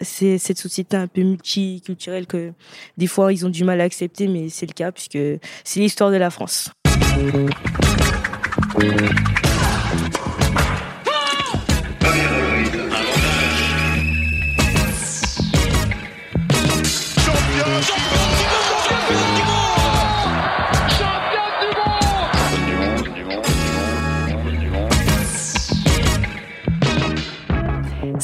C'est cette société un peu multiculturelle que des fois ils ont du mal à accepter, mais c'est le cas puisque c'est l'histoire de la France.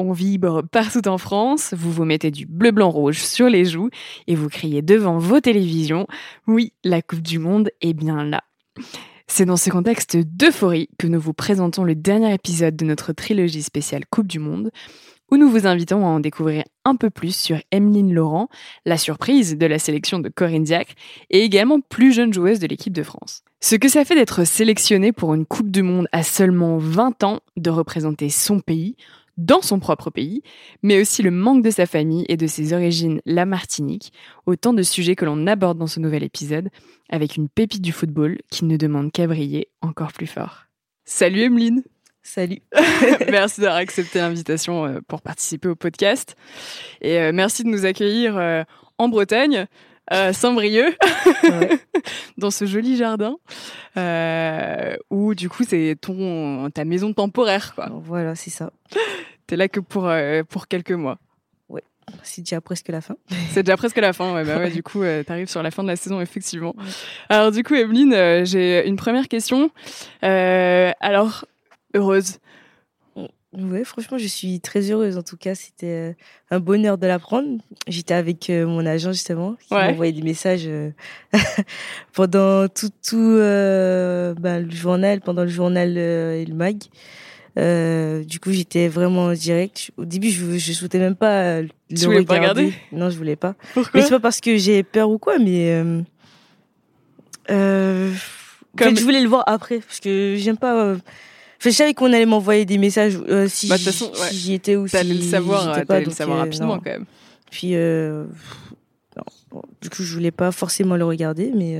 on vibre partout en France, vous vous mettez du bleu blanc rouge sur les joues et vous criez devant vos télévisions oui, la Coupe du monde est bien là. C'est dans ce contexte d'euphorie que nous vous présentons le dernier épisode de notre trilogie spéciale Coupe du Monde, où nous vous invitons à en découvrir un peu plus sur Emeline Laurent, la surprise de la sélection de Corinne Diacre, et également plus jeune joueuse de l'équipe de France. Ce que ça fait d'être sélectionnée pour une Coupe du Monde à seulement 20 ans, de représenter son pays, dans son propre pays, mais aussi le manque de sa famille et de ses origines, la Martinique, autant de sujets que l'on aborde dans ce nouvel épisode, avec une pépite du football qui ne demande qu'à briller encore plus fort. Salut Emeline Salut Merci d'avoir accepté l'invitation euh, pour participer au podcast, et euh, merci de nous accueillir euh, en Bretagne, à Saint-Brieuc, dans ce joli jardin, où du coup c'est ton ta maison temporaire. Quoi. Voilà, c'est ça. T'es là que pour, euh, pour quelques mois. Ouais, c'est déjà presque la fin. C'est déjà presque la fin, ouais. Bah ouais, du coup, euh, t'arrives sur la fin de la saison, effectivement. Alors, du coup, Evelyne, euh, j'ai une première question. alors, heureuse Ouais, franchement, je suis très heureuse. En tout cas, c'était un bonheur de l'apprendre. J'étais avec mon agent justement, qui m'a envoyé des messages pendant tout, tout bah, le journal, pendant le journal et le mag. Euh, du coup, j'étais vraiment direct. Au début, je, je souhaitais même pas euh, le tu voulais Pas regarder non, je voulais pas. Pourquoi? Mais c'est pas parce que j'ai peur ou quoi, mais euh, euh, Comme... en fait, je voulais le voir après parce que j'aime pas. Enfin, je savais qu'on allait m'envoyer des messages si, bah, si j'y étais ou si le savoir, pas. le savoir rapidement quand même. Puis, non. Bon, du coup, je voulais pas forcément le regarder, mais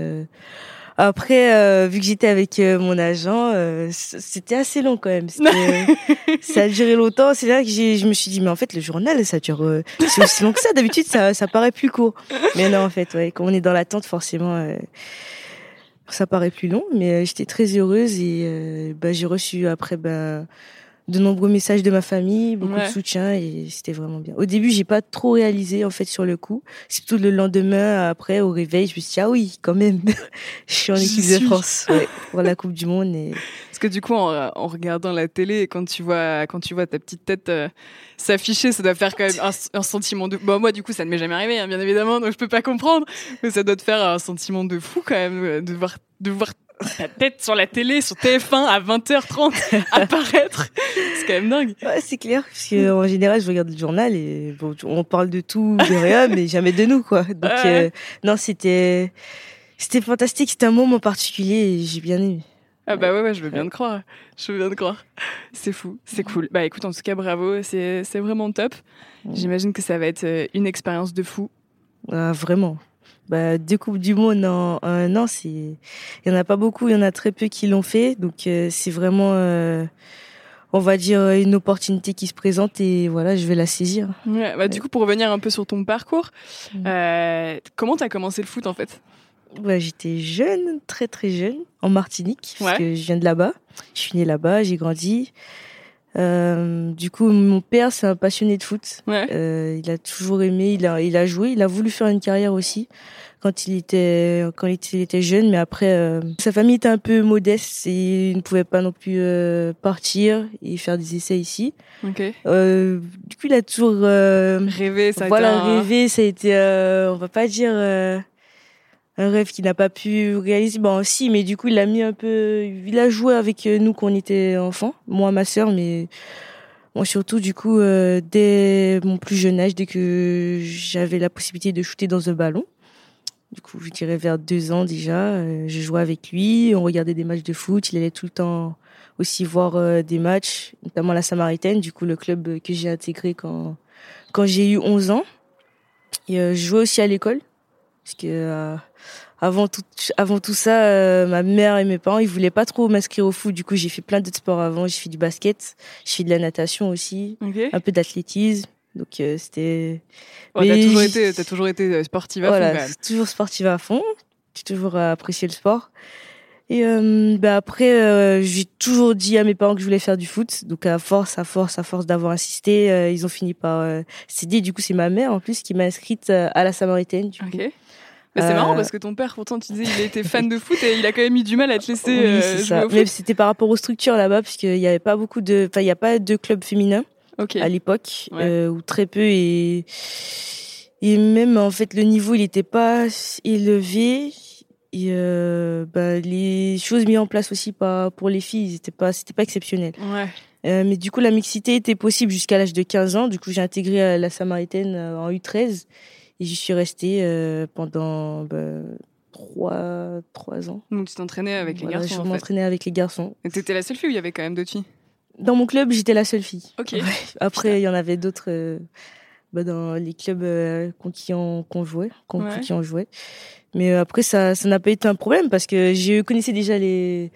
après, euh, vu que j'étais avec euh, mon agent, euh, c'était assez long quand même. ça a duré longtemps. C'est là que je me suis dit, mais en fait, le journal, ça dure, c'est aussi long que ça. D'habitude, ça, ça paraît plus court. Mais non, en fait, ouais, quand on est dans l'attente, forcément, ça paraît plus long. Mais j'étais très heureuse et bah, j'ai reçu après, bah, de nombreux messages de ma famille, beaucoup de soutien et c'était vraiment bien. Au début, j'ai pas trop réalisé en fait sur le coup. C'est tout le lendemain après au réveil, je me suis dit ah oui, quand même, je suis en équipe de France ouais, pour la Coupe du monde et parce que du coup en, regardant la télé quand tu vois quand tu vois ta petite tête euh, s'afficher, ça doit faire quand même un, sentiment de bon moi du coup ça ne m'est jamais arrivé hein, bien évidemment donc je peux pas comprendre mais ça doit te faire un sentiment de fou quand même euh, de voir de voir ta tête sur la télé, sur TF1 à 20h30 apparaître. C'est quand même dingue. Ouais, c'est clair. Parce que, en général, je regarde le journal et bon, on parle de tout, de rien, mais jamais de nous, quoi. Donc, euh, non, c'était, c'était fantastique. C'était un moment particulier et j'ai bien aimé. Ah bah ouais, ouais, je veux bien te croire. Je veux bien te croire. C'est fou, c'est cool. Bah écoute, en tout cas, bravo, c'est vraiment top. J'imagine que ça va être euh, une expérience de fou. Ah, vraiment bah, deux coupes du monde en, un an, il y en a pas beaucoup, il y en a très peu qui l'ont fait, donc euh, c'est vraiment, euh, on va dire une opportunité qui se présente et voilà, je vais la saisir. Ouais, bah, du coup, pour revenir un peu sur ton parcours, mm. euh, comment tu as commencé le foot en fait? Bah, j'étais jeune, très très jeune, en Martinique, parce que je viens de là-bas. Je suis née là-bas, j'ai grandi. Euh, du coup, mon père, c'est un passionné de foot. Euh, il a toujours aimé, il a, il a joué, il a voulu faire une carrière aussi quand il était, quand il était, jeune. Mais après, euh, sa famille était un peu modeste et il ne pouvait pas non plus euh, partir et faire des essais ici. Okay. du coup, il a toujours rêvé. Ça voilà, rêvé. Ça a été, on va pas dire un rêve qu'il n'a pas pu réaliser. Bon, si, mais du coup, il a mis un peu. Il a joué avec nous quand on était enfants, moi, ma sœur, mais moi surtout, du coup, euh, dès mon plus jeune âge, dès que j'avais la possibilité de shooter dans un ballon. Du coup, je dirais vers deux ans déjà. Euh, je jouais avec lui, on regardait des matchs de foot. Il allait tout le temps aussi voir euh, des matchs, notamment la Samaritaine, du coup le club que j'ai intégré quand, quand j'ai eu 11 ans. Et je jouais aussi à l'école, parce que avant tout, avant tout ça, ma mère et mes parents, ils voulaient pas trop m'inscrire au foot. Du coup, j'ai fait plein d'autres sports avant. J'ai fait du basket, j'ai fait de la natation aussi, un peu d'athlétisme. Donc euh, c'était. Oh, t'as toujours été, as toujours été sportive à voilà, fond. Toujours sportive à fond. J'ai toujours apprécié le sport. Et euh, bah après, euh, j'ai toujours dit à mes parents que je voulais faire du foot. Donc à force, à force, à force d'avoir insisté, euh, ils ont fini par euh, céder. Du coup, c'est ma mère en plus qui m'a inscrite à la Samaritaine. Du coup. Mais c'est marrant parce que ton père, pourtant, tu disais, il était fan de foot et il a quand même eu du mal à te laisser oui, jouer ça. au foot. Mais c'était par rapport aux structures là-bas, puisqu'il n'y avait pas beaucoup de, enfin, il n'y a pas de clubs féminins à l'époque, euh, ou très peu et et même en fait le niveau il n'était pas élevé et euh, bah, les choses mises en place aussi pas pour les filles c'était pas c'était pas exceptionnel ouais. euh, mais du coup la mixité était possible jusqu'à l'âge de 15 ans du coup j'ai intégré la Samaritaine euh, en U13 et j'y suis restée euh, pendant bah, trois trois ans donc tu t'entraînais avec les garçons je m'entraînais avec les garçons et t'étais la seule fille ou il y avait quand même d'autres filles? Dans mon club, j'étais la seule fille. Ok. Après, il y en avait d'autres euh, bah, dans les clubs euh, qui ont qu'on jouait, qui ont joué. Mais après, ça, ça n'a pas été un problème parce que je connaissais déjà les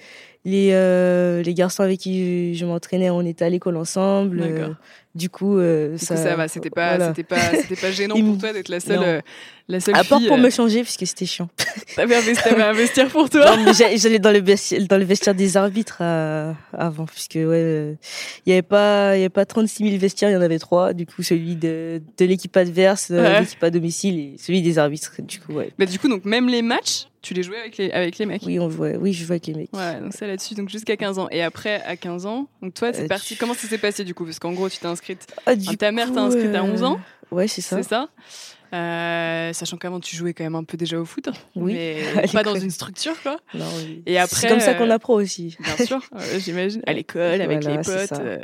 les les garçons avec qui je, m'entraînais. On était à l'école ensemble. Du coup, euh, ça, ça va, c'était pas, c'était pas, c'était pas gênant pour toi d'être la seule, euh, la seule à fille. À part pour me changer, puisque c'était chiant. T'avais un, vestiaire pour toi. J'allais dans le vestiaire, dans le vestiaire des arbitres avant, puisque ouais, il y avait pas, il y avait pas 36 000 vestiaires, il y en avait trois. Du coup, celui de, de l'équipe adverse, ouais. l'équipe à domicile et celui des arbitres. Du coup, ouais. Mais du coup, donc même les matchs, tu les jouais avec les, avec les mecs Oui, on jouait, oui, je jouais avec les mecs. Ouais, donc ça là-dessus, donc jusqu'à 15 ans. Et après, à 15 ans, donc toi, c'est euh, parti. Comment ça s'est passé du coup? Parce qu'en gros, tu t'es inscrite. Ah, ta mère t'a inscrite à 11 ans Ouais, c'est ça. C'est ça. Euh, sachant qu'avant tu jouais quand même un peu déjà au foot, oui, mais pas dans une structure quoi. Non, oui. Et après, c'est comme ça qu'on euh, apprend aussi. Bien sûr, j'imagine. À l'école, avec les potes, euh,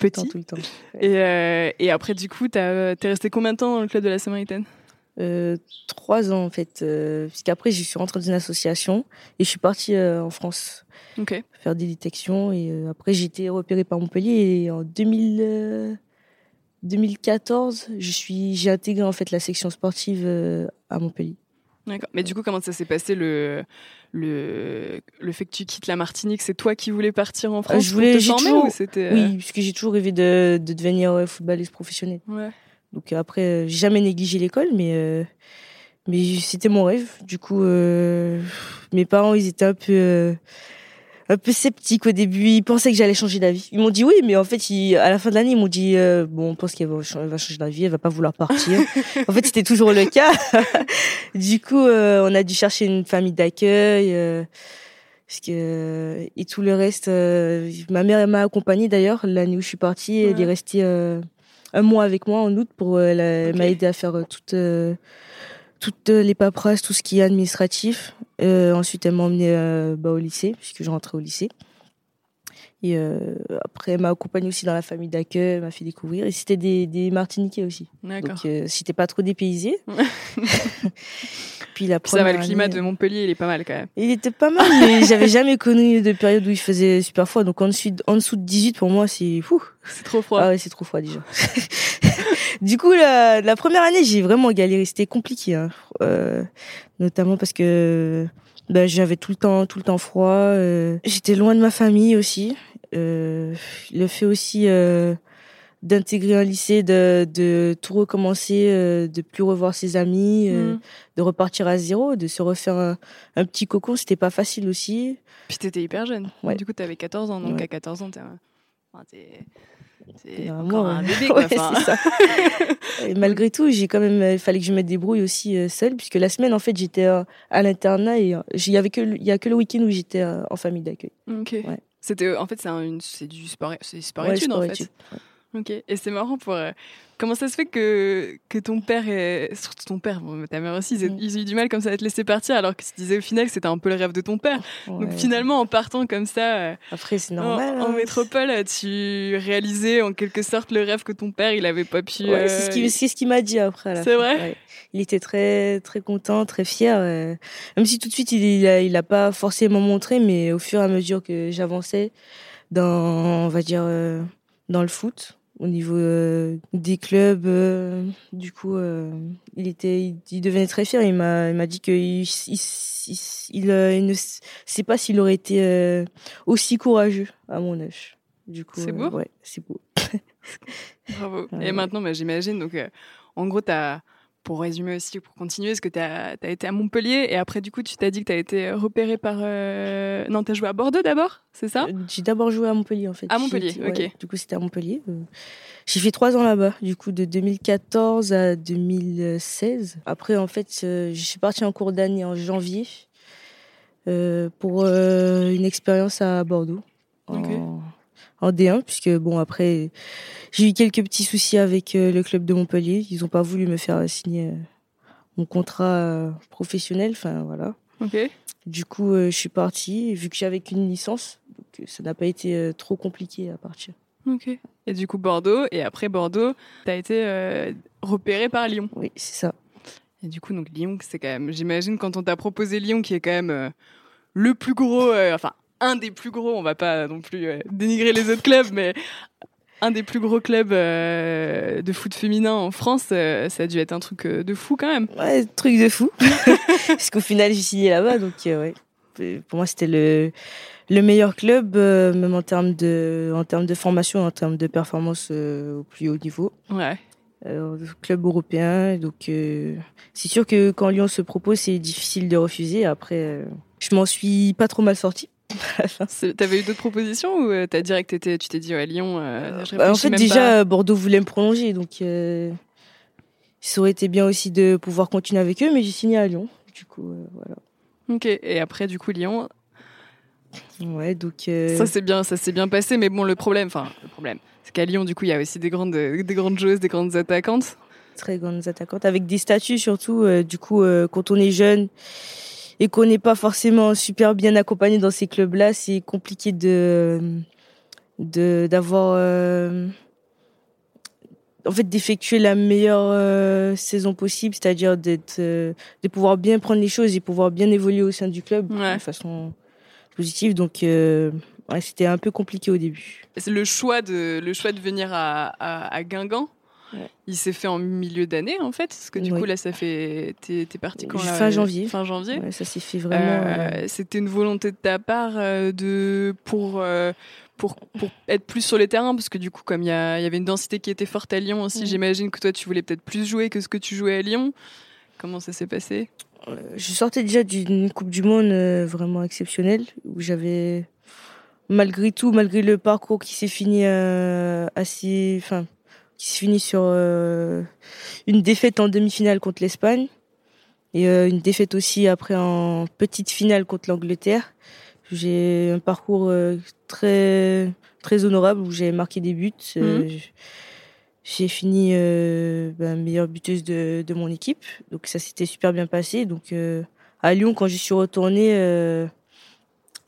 petit. Tout le temps, Et, euh, et après, du coup, t'es resté combien de temps dans le club de la Samaritaine? Euh, trois ans en fait, euh, puisqu'après je suis rentrée dans une association et je suis partie euh, en France okay. faire des détections et euh, après j'ai été repérée par Montpellier et en 2000, 2014 je suis j'ai intégré en fait la section sportive à Montpellier. D'accord. Mais du coup comment ça s'est passé le le le fait que tu quittes la Martinique? C'est toi qui voulais partir en France Je voulais pour te toujours, ou c'était oui puisque j'ai toujours rêvé de de devenir footballeuse professionnelle. Ouais. Donc euh, après, euh, j'ai jamais négligé l'école, mais euh, mais c'était mon rêve. Du coup, mes parents, ils étaient un peu un peu sceptiques au début. Ils pensaient que j'allais changer d'avis. Ils m'ont dit oui, mais en fait, à la fin de l'année, ils m'ont dit bon, on pense qu'elle va, changer d'avis, elle va pas vouloir partir. en fait, c'était toujours le cas. du coup, on a dû chercher une famille d'accueil. parce que et tout le reste, ma mère m'a accompagnée d'ailleurs l'année où je suis partie. Elle est restée un mois avec moi en août pour euh, elle m'a aidé à faire euh, toutes euh, toutes les paperasses, tout ce qui est administratif. ensuite, elle m'a emmené bah, au lycée puisque je rentrais au lycée. Et après, elle m'a accompagnée aussi dans la famille d'accueil, elle m'a fait découvrir. Et c'était des, des Martiniquais aussi. D'accord. Donc, euh, j'étais pas trop dépaysé. Puis la ça va, le climat de Montpellier, il est pas mal quand même. Il était pas mal, mais j'avais jamais connu de période où il faisait super froid. Donc en dessous, en dessous de 18, pour moi, c'est fou. C'est trop froid. Ah ouais, c'est trop froid déjà. du coup, la, la première année, j'ai vraiment galéré. C'était compliqué, hein. euh, notamment parce que ben, j'avais tout le temps, tout le temps froid. Euh, j'étais loin de ma famille aussi. Euh, le fait aussi euh, d'intégrer un lycée, de, de tout recommencer, euh, de plus revoir ses amis, euh, mm. de repartir à zéro, de se refaire un, un petit cocon, c'était pas facile aussi. Puis t'étais hyper jeune. Ouais. Du coup, t'avais 14 ans, donc Ouais. à 14 ans, t'es enfin, encore un bébé, quoi. Ouais, c'est ça. Et malgré tout, j'ai quand même, il fallait que je me débrouille aussi euh, seule, puisque la semaine, en fait, j'étais euh, à l'internat et euh, il y avait que, il y a que le week-end où j'étais euh, en famille d'accueil. Ok. Ouais. C'était, en fait, c'est c'est du sport, c'est sport Ouais, études, en sport fait. études. Ok, et c'est marrant pour. euh, comment ça se fait que, que ton père et. Surtout ton père, bon, ta mère aussi, ils, Mm. ils ont eu du mal comme ça à te laisser partir alors que tu disais au final que c'était un peu le rêve de ton père. Donc Ouais. finalement, en partant comme ça. euh, Après, c'est en, normal. en hein. métropole, tu réalisais en quelque sorte le rêve que ton père, il avait pas pu. Ouais, euh, c'est ce qu'il c'est ce qu'il m'a dit après. C'est vrai? Ouais. Il était très très content, très fier. euh, Même si tout de suite il il a, il a pas forcément montré, mais au fur et à mesure que j'avançais dans, on va dire, euh, dans le foot, au niveau euh, des clubs, euh, du coup, euh, il était, il, il devenait très fier. Il m'a, il m'a dit que il, il, ne sait pas s'il aurait été aussi courageux à mon âge. Du coup, C'est beau? ouais, c'est beau. Bravo. Ouais. Et maintenant, bah, j'imagine, donc en gros, t'as. Pour résumer aussi, pour continuer, est-ce que tu as, été à Montpellier et après, du coup, tu t'as dit que tu as été repéré par. euh, Non, tu as joué à Bordeaux d'abord, c'est ça? Euh, J'ai d'abord joué à Montpellier en fait. À Montpellier, ouais, ok. Du coup, c'était à Montpellier. Euh, J'ai fait trois ans là-bas, du coup, de 2014 à 2016. Après, en fait, je suis partie en cours d'année en janvier pour une expérience à Bordeaux. En. En D1, puisque bon, après, j'ai eu quelques petits soucis avec euh, le club de Montpellier. Ils n'ont pas voulu me faire signer euh, mon contrat euh, professionnel. Enfin, voilà. Ok. Du coup, je suis partie, vu que j'avais qu'une licence, donc ça n'a pas été trop compliqué à partir. Ok. Et du coup, Bordeaux. Et après Bordeaux, tu as été euh, repéré par Lyon. Oui, c'est ça. Et du coup, donc Lyon, c'est quand même. J'imagine quand on t'a proposé Lyon, qui est quand même euh, le plus gros. euh, enfin, un des plus gros. On va pas non plus euh, dénigrer les autres clubs, mais un des plus gros clubs euh, de foot féminin en France, euh, ça a dû être un truc euh, de fou quand même. Ouais, truc de fou. Parce qu'au final, j'ai signé là-bas, donc ouais. Pour moi, c'était le, le meilleur club, même en termes de, en termes de formation, en termes de performance au plus haut niveau. Ouais. Club européen, donc c'est sûr que quand Lyon se propose, c'est difficile de refuser. Après, je m'en suis pas trop mal sortie. C'est- T'avais eu d'autres propositions ou euh, t'as direct été, tu t'es dit ouais Lyon euh, je Bah, en fait, déjà, pas. euh, Bordeaux voulait me prolonger, donc euh, ça aurait été bien aussi de pouvoir continuer avec eux, mais j'ai signé à Lyon. Du coup, euh, voilà. Ok. Et après du coup Lyon, Ouais, donc. euh, ça c'est bien, ça s'est bien passé, mais bon le problème, enfin le problème, c'est qu'à Lyon du coup il y a aussi des grandes, des grandes joueuses, des grandes attaquantes. très grandes attaquantes, avec des statuts surtout. euh, du coup, euh, quand on est jeune et qu'on n'est pas forcément super bien accompagné dans ces clubs-là, c'est compliqué de de d'avoir euh, en fait d'effectuer la meilleure euh, saison possible, c'est-à-dire d'être euh, de pouvoir bien prendre les choses et pouvoir bien évoluer au sein du club Ouais. de façon positive. Donc euh, ouais, c'était un peu compliqué au début. C'est le choix de, le choix de venir à, à, à Guingamp? Ouais. Il s'est fait en milieu d'année en fait, parce que du Oui. coup là ça fait, t'es parti quand là, Fin janvier. Fin janvier. Ouais, ça s'est fait vraiment. Euh, euh, C'était une volonté de ta part euh, de pour euh, pour pour être plus sur les terrains parce que du coup comme il y, y avait une densité qui était forte à Lyon aussi, j'imagine que toi tu voulais peut-être plus jouer que ce que tu jouais à Lyon. Comment ça s'est passé? Je sortais déjà d'une Coupe du Monde vraiment exceptionnelle où j'avais, malgré tout, malgré le parcours qui s'est fini euh, assez, enfin, qui s'est fini sur euh, une défaite en demi-finale contre l'Espagne et euh, une défaite aussi après en petite finale contre l'Angleterre. J'ai un parcours euh, très très honorable où j'ai marqué des buts. Euh, j'ai fini ben, meilleure buteuse de, de mon équipe. Donc ça s'était super bien passé. Donc à Lyon, quand je suis retournée, euh,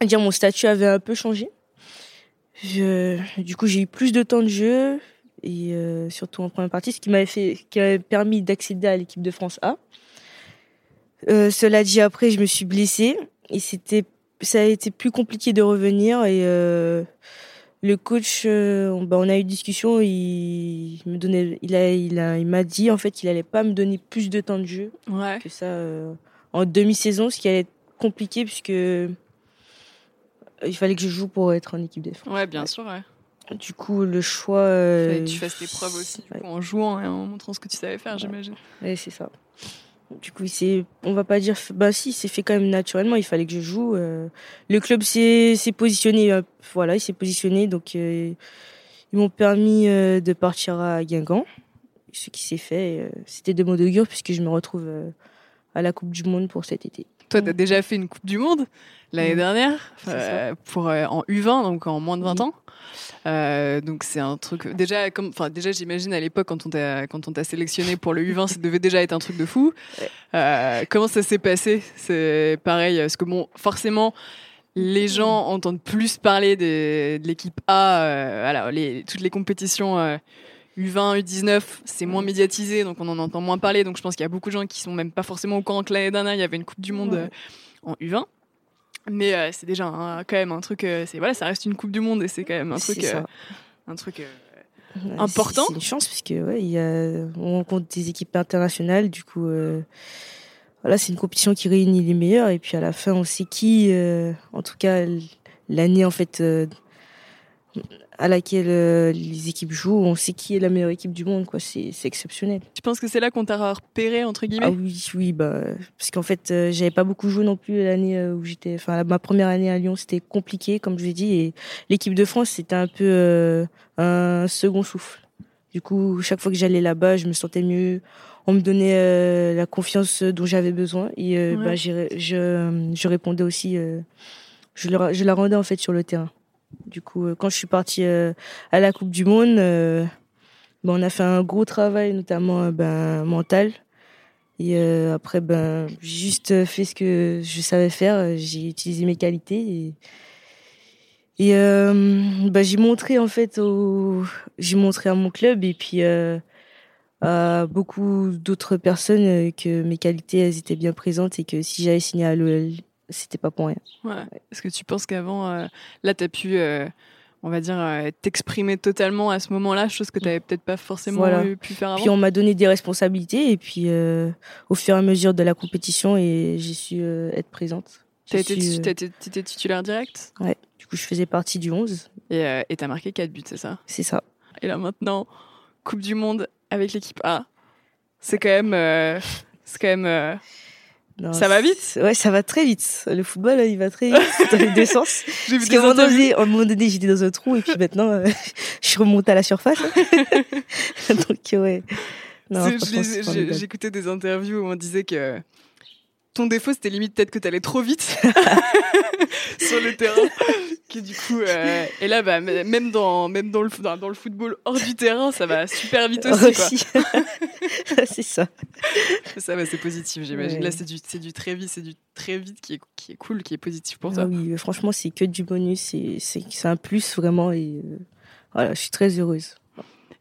dire mon statut avait un peu changé. Je- du coup, j'ai eu plus de temps de jeu et euh, surtout en première partie, ce qui m'avait fait, qui m'avait permis d'accéder à l'équipe de France A. Euh, cela dit, après, je me suis blessée et c'était, ça a été plus compliqué de revenir et euh, le coach, on, bah, on a eu une discussion, il me donnait, il a, il a, il m'a dit en fait qu'il allait pas me donner plus de temps de jeu Ouais. que ça en demi-saison, ce qui allait être compliqué puisque il fallait que je joue pour être en équipe de France. Ouais, bien Ouais. sûr. Ouais. Du coup, le choix. euh, Fallait que tu fasses tes preuves aussi, du ouais. coup, en jouant et en montrant ce que tu savais faire, j'imagine. Ouais, c'est ça. Du coup, c'est, on va pas dire, bah si, c'est fait quand même naturellement. Il fallait que je joue. euh. le club s'est, s'est positionné, euh, voilà, il s'est positionné, donc euh, ils m'ont permis de partir à Guingamp, ce qui s'est fait. euh, c'était de mon augure puisque je me retrouve à la Coupe du Monde pour cet été. Toi, tu as déjà fait une Coupe du Monde l'année Mm. dernière euh, pour euh, en U20, donc en moins de 20 Oui. ans. Euh, donc c'est un truc déjà comme enfin déjà j'imagine à l'époque quand on t'a quand on t'a sélectionné pour le U20 ça devait déjà être un truc de fou. Comment ça s'est passé? C'est pareil parce que bon forcément les gens entendent plus parler des- de l'équipe A voilà, les, toutes les compétitions U20, U19, c'est moins médiatisé, donc on en entend moins parler. Donc je pense qu'il y a beaucoup de gens qui sont même pas forcément au courant que l'année dernière, il y avait une Coupe du Monde Ouais. euh, en U20. Mais euh, c'est déjà un- quand même un truc. euh, c'est voilà, ça reste une Coupe du Monde et c'est quand même un truc, euh, un important. C'est une chance parce que ouais, il y a, on rencontre des équipes internationales. Du coup, voilà, c'est une compétition qui réunit les meilleurs. Et puis à la fin, on sait qui, en tout cas l'année en fait à laquelle euh, les équipes jouent, on sait qui est la meilleure équipe du monde. Quoi, c'est c'est exceptionnel. Tu penses que c'est là qu'on t'a repéré entre guillemets? Ah oui, oui, bah parce qu'en fait, euh, j'avais pas beaucoup joué non plus l'année euh, où j'étais. Enfin, ma première année à Lyon, c'était compliqué, comme je l'ai dit, et l'équipe de France, c'était un peu euh, un second souffle. Du coup, chaque fois que j'allais là-bas, je me sentais mieux. On me donnait euh, la confiance dont j'avais besoin, et euh, Ouais. bah, j'ai- je, je répondais aussi. euh, je, je la rendais en fait sur le terrain. Du coup, euh, quand je suis partie euh, à la Coupe du Monde, euh, bah, on a fait un gros travail, notamment ben, mental. Et après, ben, j'ai juste fait ce que je savais faire. J'ai utilisé mes qualités. Et, et ben, j'ai montré, en fait, au... j'ai montré à mon club et puis à beaucoup d'autres personnes que mes qualités, étaient bien présentes et que si j'avais signé à l'OL, c'était pas pour rien. Ouais. Est-ce que tu penses qu'avant, euh, là, t'as pu, euh, on va dire, euh, t'exprimer totalement à ce moment-là, chose que t'avais peut-être pas forcément Voilà. pu faire avant Puis on m'a donné des responsabilités et puis au fur et à mesure de la compétition, et j'ai su être présente. Su, été- t'étais titulaire direct Du coup, je faisais partie du 11, et et t'as marqué 4 buts, c'est ça? C'est ça. Et là maintenant, Coupe du Monde avec l'équipe A. C'est quand même. c'est quand même. Non, Ça va vite? Ouais, ça va très vite. Le football, il va très vite dans les deux sens. J'ai Parce qu'à un moment donné, à un moment donné, j'étais dans un trou et puis maintenant, euh, je suis remontée à la surface. Donc, euh, ouais. J'écoutais des interviews où on disait que ton défaut, c'était limite peut-être que t'allais trop vite sur le terrain. Que du coup, euh, et là, bah, même dans, même dans le, dans, dans le football hors du terrain, ça va super vite aussi. Aussi. c'est ça. Ça, bah, c'est positif, j'imagine. Ouais. Là, c'est du, c'est du très vite, c'est du très vite qui est, qui est cool, qui est positif pour Ah toi. oui, euh, franchement, c'est que du bonus. C'est, un plus vraiment. Et euh, voilà, je suis très heureuse.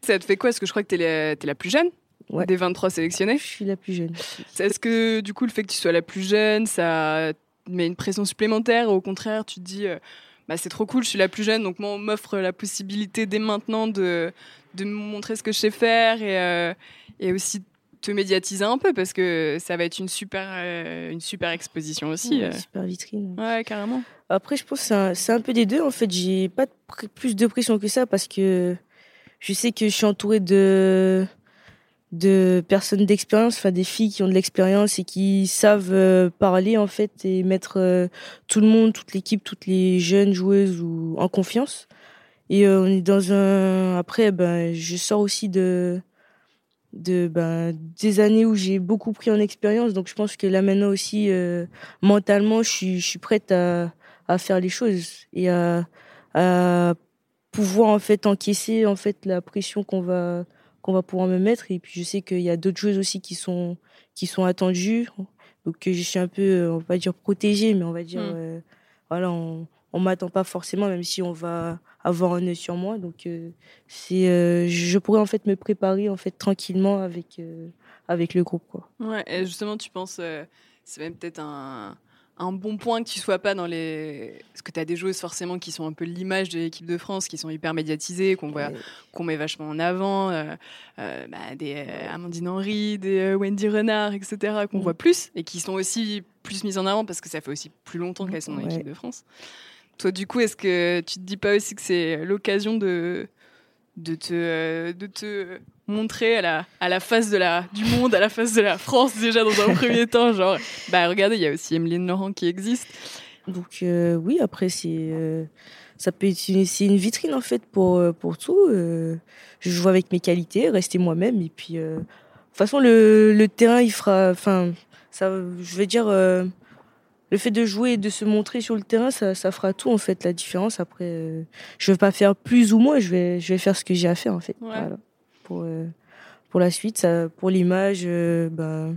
Ça te fait quoi? Parce que je crois que t'es la, t'es la plus jeune? Ouais. des 23 sélectionnés. Je suis la plus jeune. Est-ce que du coup le fait que tu sois la plus jeune, ça met une pression supplémentaire ou au contraire tu te dis euh, bah, c'est trop cool, je suis la plus jeune donc moi on m'offre la possibilité dès maintenant de, de me montrer ce que je sais faire et, euh, et aussi te médiatiser un peu parce que ça va être une super, euh, une super exposition aussi. Ouais, euh. super vitrine. Ouais, carrément. Après, je pense que c'est un, peu des deux. En fait, j'ai pas de plus de pression que ça parce que je sais que je suis entourée de de personnes d'expérience, enfin des filles qui ont de l'expérience et qui savent euh, parler en fait et mettre euh, tout le monde, toute l'équipe, toutes les jeunes joueuses ou en confiance. Et euh, on est dans un après ben je sors aussi de de ben des années où j'ai beaucoup pris en expérience donc je pense que là maintenant aussi mentalement je suis je suis prête à à faire les choses et à, à pouvoir en fait encaisser en fait la pression qu'on va qu'on va pouvoir me mettre. Et puis je sais qu'il y a d'autres choses aussi qui sont qui sont attendues. Donc que je suis un peu euh, on va pas dire protégée mais on va dire Mm. euh, voilà on on m'attend pas forcément même si on va avoir un œil sur moi. Donc euh, c'est euh, je pourrais en fait me préparer en fait tranquillement avec avec le groupe quoi. Ouais, et justement, tu penses, c'est même peut-être un, un bon point que tu sois pas dans les. Parce que tu as des joueuses forcément qui sont un peu l'image de l'équipe de France, qui sont hyper médiatisées, qu'on voit, qu'on met vachement en avant. euh, euh, bah, des euh, Amandine Henry, des euh, Wendy Renard, etc., qu'on Mm. voit plus et qui sont aussi plus mises en avant parce que ça fait aussi plus longtemps qu'elles sont dans Ouais. l'équipe de France. Toi, du coup, est-ce que tu te dis pas aussi que c'est l'occasion de de te, de te montrer à la, à la face de la, du monde, à la face de la France déjà dans un premier temps, genre, bah regardez, il y a aussi Emeline Laurent qui existe. Donc euh, oui, après c'est euh, ça peut être une, c'est une vitrine en fait pour euh, pour tout. euh, je joue avec mes qualités, rester moi-même et puis de toute façon le, le terrain il fera, enfin ça, je vais dire le fait de jouer et de se montrer sur le terrain, ça, ça fera tout en fait la différence. Après, euh, je vais pas faire plus ou moins, je vais, je vais faire ce que j'ai à faire en fait. Voilà. Pour, euh, pour la suite, ça, pour l'image, euh, ben,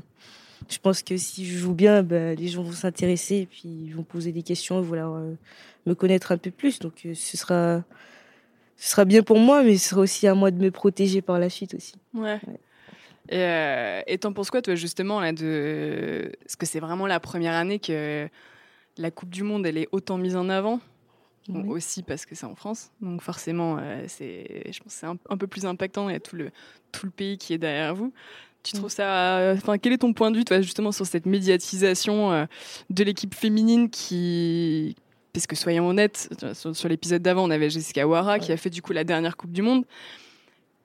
je pense que si je joue bien, ben, les gens vont s'intéresser et puis ils vont poser des questions, vouloir me connaître un peu plus. Donc ce sera, ce sera bien pour moi, mais ce sera aussi à moi de me protéger par la suite aussi. Ouais. Euh, et t'en penses quoi, toi, justement, là, de... Est-ce que c'est vraiment la première année que la Coupe du Monde, elle est autant mise en avant? Aussi parce que c'est en France. Donc forcément, euh, c'est, je pense c'est un, peu plus impactant. Il y a tout le, tout le pays qui est derrière vous. Tu trouves ça... Enfin, quel est ton point de vue, toi, justement, sur cette médiatisation euh, de l'équipe féminine qui... Parce que soyons honnêtes, sur, l'épisode d'avant, on avait Jessica Wara qui a fait du coup la dernière Coupe du Monde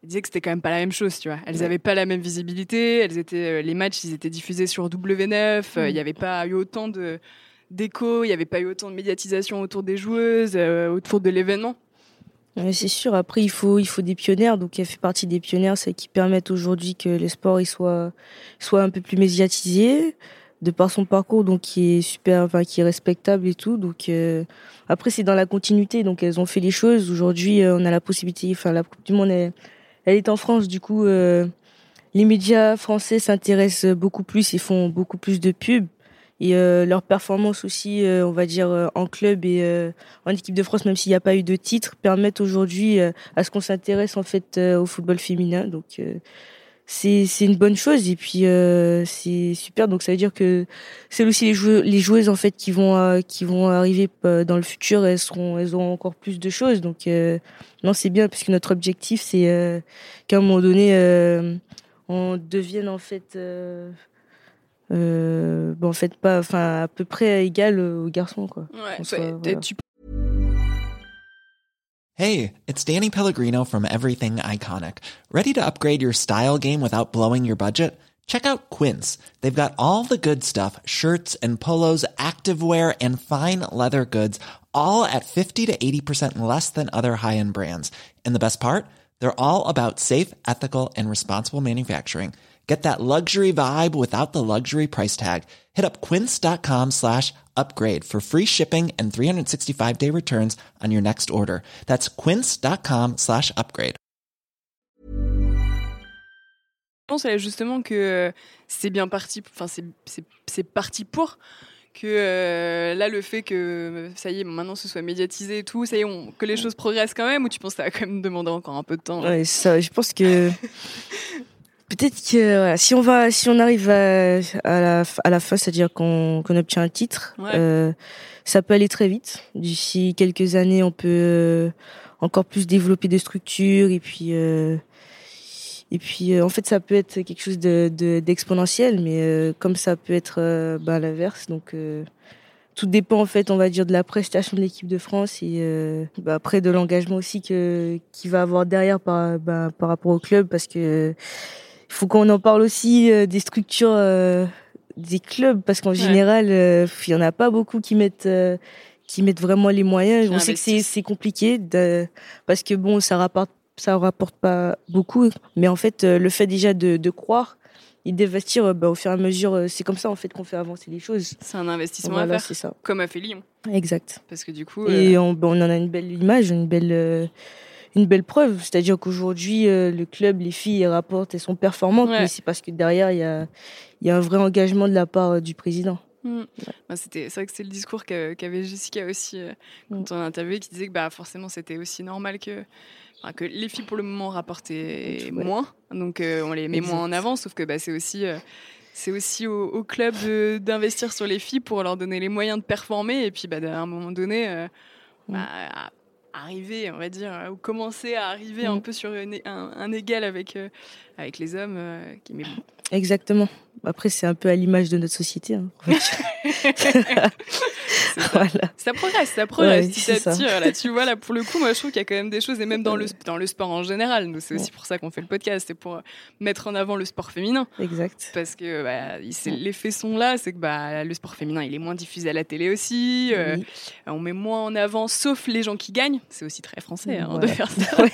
disaient que c'était quand même pas la même chose, tu vois. Elles n'avaient pas la même visibilité, elles étaient, euh, les matchs, ils étaient diffusés sur W9, euh, il n'y mm. avait pas eu autant de d'écho, il n'y avait pas eu autant de médiatisation autour des joueuses, euh, autour de l'événement. c'est sûr. Après, il faut, il faut des pionnières. Donc, elle fait partie des pionnières, c'est qui permettent aujourd'hui que le sport il soit, soit un peu plus médiatisé de par son parcours, donc qui est super, enfin qui est respectable et tout. Donc après, c'est dans la continuité. Donc, elles ont fait les choses. Aujourd'hui, on a la possibilité. Enfin, la Coupe du Monde, est elle est en France, du coup, euh, les médias français s'intéressent beaucoup plus et font beaucoup plus de pubs. Et euh, leur performance aussi, euh, on va dire, en club et en équipe de France, même s'il n'y a pas eu de titre, permettent aujourd'hui à ce qu'on s'intéresse en fait au football féminin. Donc c'est une bonne chose et puis euh, c'est super donc ça veut dire que c'est aussi les joueuses en fait qui vont euh, qui vont arriver euh, dans le futur elles seront elles auront encore plus de choses donc non c'est bien parce que notre objectif c'est qu'à un moment donné on devienne en fait Euh, bon en fait pas enfin à peu près égal euh, aux garçons quoi ouais, Hey, it's Danny Pellegrino from Everything Iconic. Ready to upgrade your style game without blowing your budget? Check out Quince. They've got all the good stuff shirts and polos, activewear, and fine leather goods, all at 50 to 80% less than other high end brands. And the best part? They're all about safe, ethical, and responsible manufacturing. Get that luxury vibe without the luxury price tag. Hit up quince.com slash upgrade for free shipping and 365 day returns on your next order. That's quince.com slash upgrade. Je pense justement que euh, c'est bien parti, enfin c'est parti pour que euh, là le fait que ça y est maintenant ce soit médiatisé et tout ça y est on, que les choses progressent quand même ou tu penses que ça va quand même demander encore un peu de temps ouais, ça je pense que Peut-être que si on va, si on arrive à, la, à la fin, c'est-à-dire qu'on obtient un titre, euh, ça peut aller très vite. D'ici quelques années, on peut euh, encore plus développer des structures et puis euh, et puis en fait, ça peut être quelque chose de d'exponentiel, mais comme ça peut être bah, l'inverse. Donc tout dépend en fait, on va dire, de la prestation de l'équipe de France et bah, après de l'engagement aussi que qu'il va avoir derrière par bah, par rapport au club parce que il faut qu'on en parle aussi euh, des structures euh, des clubs parce qu'en général, euh, il y en a pas beaucoup qui mettent qui mettent vraiment les moyens. On sait que c'est compliqué de, parce que bon, ça rapporte ça rapporte pas beaucoup, mais en fait, le fait déjà de, de croire et d'investir bah, au fur et à mesure, c'est comme ça en fait qu'on fait avancer les choses. C'est un investissement à faire, ça. comme a fait Lyon. Exact. Parce que du coup. Et on, on, en a une belle image, une belle une belle preuve. C'est-à-dire qu'aujourd'hui, euh, le club, les filles rapportent et sont performantes, mais c'est parce que derrière, il y a, y a un vrai engagement de la part euh, du président. Mm. Bah, c'était, c'est vrai que c'est le discours qu'avait Jessica aussi euh, quand mm. on a interviewé, qui disait que bah, forcément c'était aussi normal que, que les filles pour le moment rapportaient moins, donc on les met moins en avant, sauf que bah, c'est aussi c'est aussi au, club d'investir sur les filles pour leur donner les moyens de performer et puis bah, à un moment donné, mm. bah, arriver, on va dire, ou commencer à arriver un mm. peu sur un, égal avec, euh, avec les hommes. Euh, qui, mais Exactement. Après, c'est un peu à l'image de notre société. Hein, ça. progresse, ça progresse petit à petit. Là, tu vois, là, pour le coup, moi, je trouve qu'il y a quand même des choses, et même dans le, dans le sport en général. Nous, c'est aussi pour ça qu'on fait le podcast, c'est pour mettre en avant le sport féminin. Exact. Parce que bah, les faits sont là, c'est que bah, le sport féminin, il est moins diffusé à la télé aussi. Euh, on met moins en avant, sauf les gens qui gagnent. C'est aussi très français hein, de faire ça.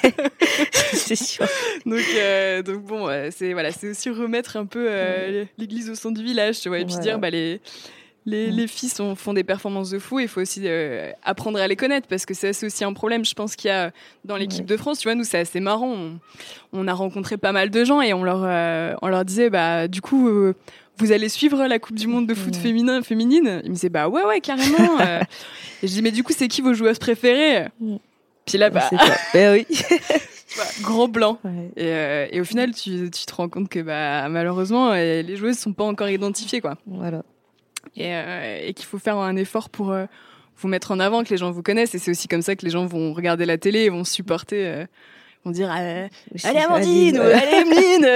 c'est sûr. donc, euh, donc bon, c'est voilà, aussi remettre un peu euh, l'église au centre du village, tu vois, et puis dire bah les les, les filles sont, font des performances de fou. Il faut aussi euh, apprendre à les connaître parce que c'est aussi un problème. Je pense qu'il y a dans l'équipe de France. Tu vois, nous c'est assez marrant. On, on, a rencontré pas mal de gens et on leur, euh, on leur disait, bah du coup. Euh, vous allez suivre la Coupe du Monde de foot féminin, féminine? Ils me disaient, bah ouais, ouais, carrément. et je dis, mais du coup, c'est qui vos joueuses préférées? Puis là, bah. ben oui. grand blanc. Et, et, au final, tu, tu, te rends compte que bah, malheureusement, les joueuses ne sont pas encore identifiées. Quoi. Voilà et, euh, et qu'il faut faire un effort pour euh, vous mettre en avant, que les gens vous connaissent. Et c'est aussi comme ça que les gens vont regarder la télé et vont supporter, euh, vont dire Allez Amandine ou Allez Emeline,